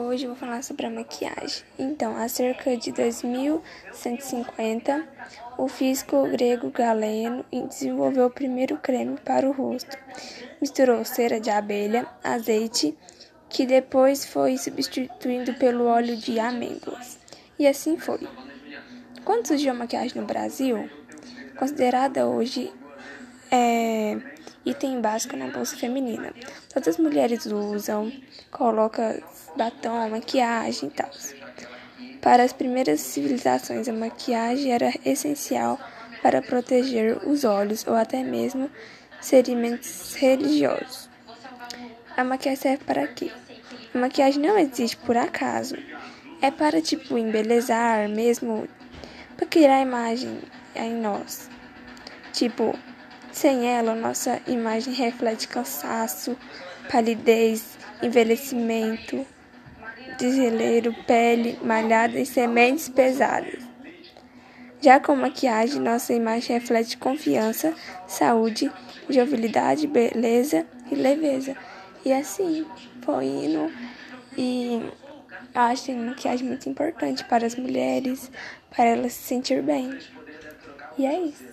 hoje eu vou falar sobre a maquiagem. Então, há cerca de 2150, o físico grego Galeno desenvolveu o primeiro creme para o rosto. Misturou cera de abelha, azeite, que depois foi substituído pelo óleo de amêndoas. E assim foi. Quando surgiu a maquiagem no Brasil, considerada hoje é, item básico na bolsa feminina. Todas as mulheres usam, coloca batom, maquiagem e tal. Para as primeiras civilizações, a maquiagem era essencial para proteger os olhos ou até mesmo sedimentos religiosos. A maquiagem serve para quê? A maquiagem não existe por acaso. É para, tipo, embelezar mesmo, para criar imagem em nós. Tipo, sem ela, nossa imagem reflete cansaço, palidez, envelhecimento, desreleiro, pele malhada e sementes pesadas. Já com maquiagem, nossa imagem reflete confiança, saúde, jovialidade, beleza e leveza. E assim, foi indo. E eu acho a maquiagem muito importante para as mulheres, para elas se sentir bem. E é isso.